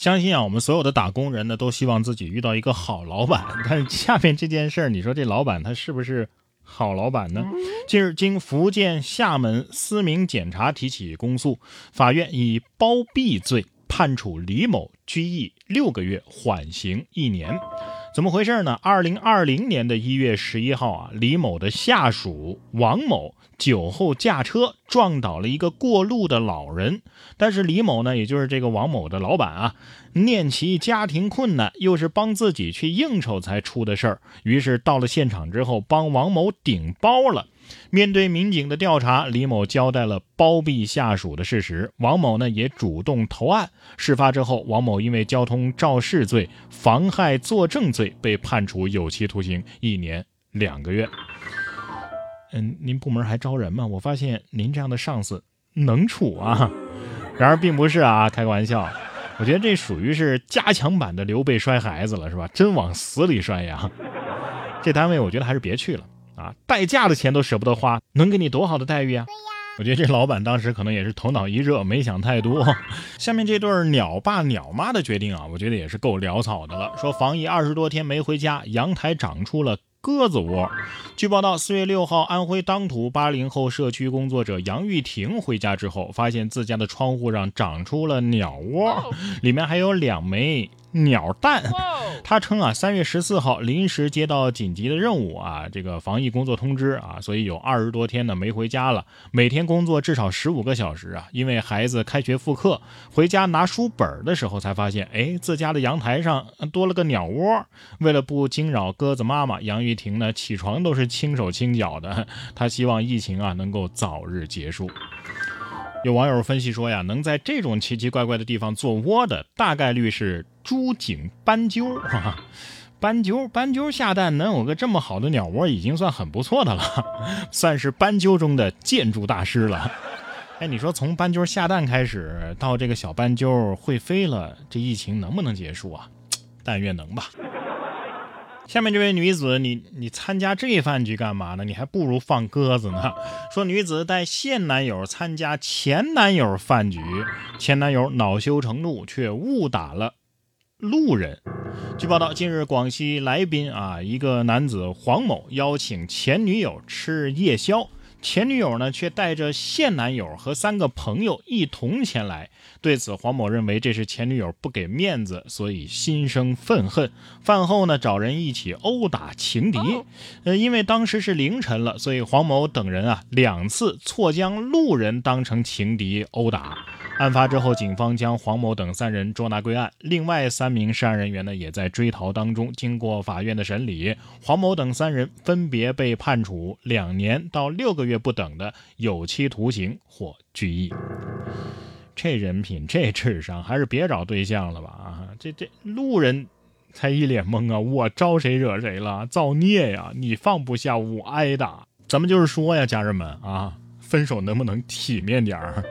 相信啊，我们所有的打工人呢，都希望自己遇到一个好老板。但是下面这件事儿，你说这老板他是不是好老板呢？近日，经福建厦门思明检察提起公诉，法院以包庇罪判处李某拘役六个月，缓刑一年。怎么回事呢？二零二零年的一月十一号啊，李某的下属王某酒后驾车撞倒了一个过路的老人，但是李某呢，也就是这个王某的老板啊，念其家庭困难，又是帮自己去应酬才出的事儿，于是到了现场之后，帮王某顶包了。面对民警的调查，李某交代了包庇下属的事实。王某呢也主动投案。事发之后，王某因为交通肇事罪、妨害作证罪被判处有期徒刑一年两个月。嗯，您部门还招人吗？我发现您这样的上司能处啊。然而并不是啊，开个玩笑。我觉得这属于是加强版的刘备摔孩子了，是吧？真往死里摔呀！这单位我觉得还是别去了。啊，代驾的钱都舍不得花，能给你多好的待遇啊？我觉得这老板当时可能也是头脑一热，没想太多。下面这对鸟爸鸟妈的决定啊，我觉得也是够潦草的了。说防疫二十多天没回家，阳台长出了鸽子窝。据报道，四月六号，安徽当涂八零后社区工作者杨玉婷回家之后，发现自家的窗户上长出了鸟窝，里面还有两枚。鸟蛋，他称啊，三月十四号临时接到紧急的任务啊，这个防疫工作通知啊，所以有二十多天呢没回家了，每天工作至少十五个小时啊。因为孩子开学复课，回家拿书本的时候才发现，哎，自家的阳台上多了个鸟窝。为了不惊扰鸽子妈妈，杨玉婷呢起床都是轻手轻脚的。她希望疫情啊能够早日结束。有网友分析说呀，能在这种奇奇怪怪的地方做窝的，大概率是朱颈斑鸠啊。斑鸠，斑鸠下蛋能有个这么好的鸟窝，已经算很不错的了，算是斑鸠中的建筑大师了。哎，你说从斑鸠下蛋开始，到这个小斑鸠会飞了，这疫情能不能结束啊？但愿能吧。下面这位女子，你你参加这饭局干嘛呢？你还不如放鸽子呢。说女子带现男友参加前男友饭局，前男友恼羞成怒，却误打了路人。据报道，近日广西来宾啊，一个男子黄某邀请前女友吃夜宵。前女友呢，却带着现男友和三个朋友一同前来。对此，黄某认为这是前女友不给面子，所以心生愤恨。饭后呢，找人一起殴打情敌。呃，因为当时是凌晨了，所以黄某等人啊两次错将路人当成情敌殴打。案发之后，警方将黄某等三人捉拿归案，另外三名涉案人员呢也在追逃当中。经过法院的审理，黄某等三人分别被判处两年到六个月不等的有期徒刑或拘役。这人品，这智商，还是别找对象了吧？啊，这这路人才一脸懵啊！我招谁惹谁了？造孽呀！你放不下，我挨打。咱们就是说呀，家人们啊，分手能不能体面点儿？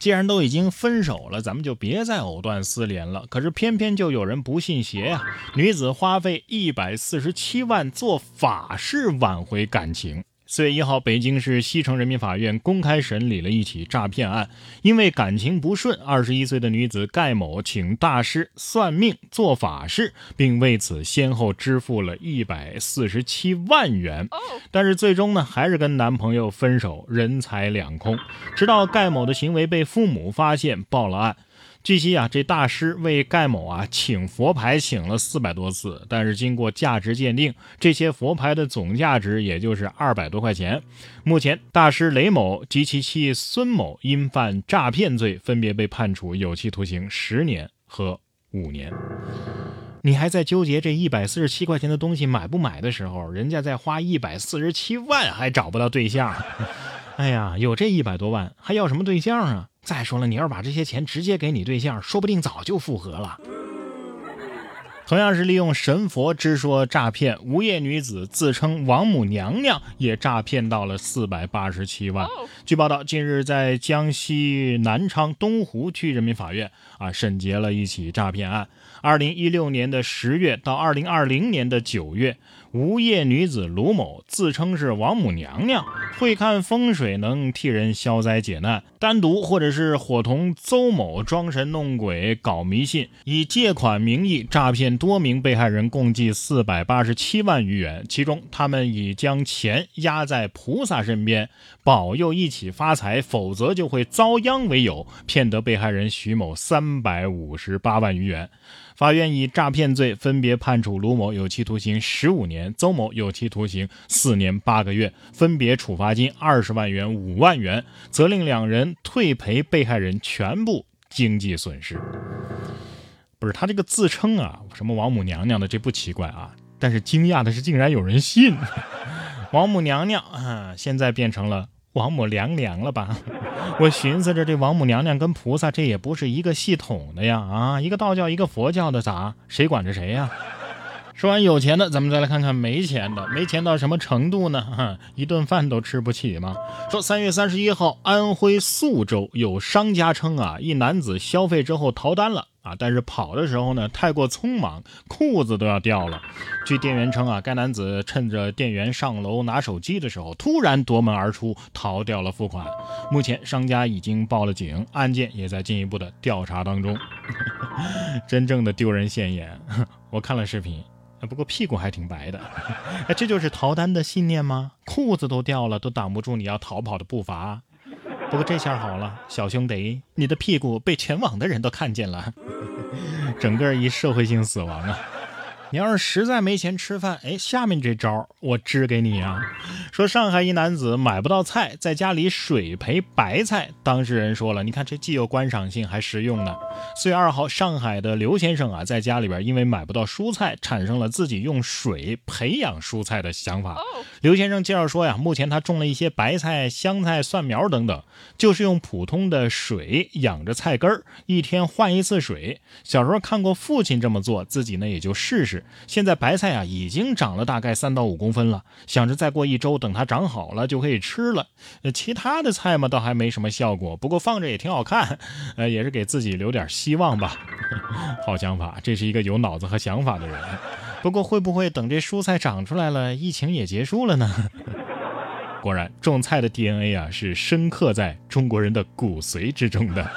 既然都已经分手了，咱们就别再藕断丝连了。可是偏偏就有人不信邪呀！女子花费一百四十七万做法事挽回感情。四月一号，北京市西城人民法院公开审理了一起诈骗案。因为感情不顺，二十一岁的女子盖某请大师算命做法事，并为此先后支付了一百四十七万元。但是最终呢，还是跟男朋友分手，人财两空。直到盖某的行为被父母发现，报了案。据悉啊，这大师为盖某啊请佛牌请了四百多次，但是经过价值鉴定，这些佛牌的总价值也就是二百多块钱。目前，大师雷某及其妻孙某因犯诈骗罪，分别被判处有期徒刑十年和五年。你还在纠结这一百四十七块钱的东西买不买的时候，人家在花一百四十七万还找不到对象。哎呀，有这一百多万还要什么对象啊？再说了，你要是把这些钱直接给你对象，说不定早就复合了。同样是利用神佛之说诈骗，无业女子自称王母娘娘，也诈骗到了四百八十七万。据报道，近日在江西南昌东湖区人民法院啊审结了一起诈骗案。二零一六年的十月到二零二零年的九月，无业女子卢某自称是王母娘娘，会看风水，能替人消灾解难。单独或者是伙同邹某装神弄鬼搞迷信，以借款名义诈骗多名被害人，共计四百八十七万余元。其中，他们以将钱压在菩萨身边，保佑一起发财，否则就会遭殃为由，骗得被害人徐某三百五十八万余元。法院以诈骗罪分别判处卢某有期徒刑十五年，邹某有期徒刑四年八个月，分别处罚金二十万元、五万元，责令两人退赔被害人全部经济损失。不是他这个自称啊，什么王母娘娘的，这不奇怪啊，但是惊讶的是，竟然有人信 王母娘娘啊，现在变成了。王母娘娘了吧？我寻思着，这王母娘娘跟菩萨这也不是一个系统的呀！啊，一个道教，一个佛教的，咋？谁管着谁呀？说完有钱的，咱们再来看看没钱的。没钱到什么程度呢？一顿饭都吃不起吗？说三月三十一号，安徽宿州有商家称啊，一男子消费之后逃单了。啊！但是跑的时候呢，太过匆忙，裤子都要掉了。据店员称啊，该男子趁着店员上楼拿手机的时候，突然夺门而出，逃掉了付款。目前商家已经报了警，案件也在进一步的调查当中。真正的丢人现眼，我看了视频，不过屁股还挺白的。这就是逃单的信念吗？裤子都掉了，都挡不住你要逃跑的步伐。不过这下好了，小兄弟，你的屁股被全网的人都看见了，整个一社会性死亡啊！你要是实在没钱吃饭，哎，下面这招我支给你啊！说上海一男子买不到菜，在家里水培白菜。当事人说了，你看这既有观赏性还实用呢。四月二号，上海的刘先生啊，在家里边因为买不到蔬菜，产生了自己用水培养蔬菜的想法。刘先生介绍说呀，目前他种了一些白菜、香菜、蒜苗等等，就是用普通的水养着菜根儿，一天换一次水。小时候看过父亲这么做，自己呢也就试试。现在白菜啊已经长了大概三到五公分了，想着再过一周等它长好了就可以吃了。呃，其他的菜嘛倒还没什么效果，不过放着也挺好看，呃，也是给自己留点希望吧。好想法，这是一个有脑子和想法的人。不过会不会等这蔬菜长出来了，疫情也结束了呢？果然，种菜的 DNA 啊是深刻在中国人的骨髓之中的。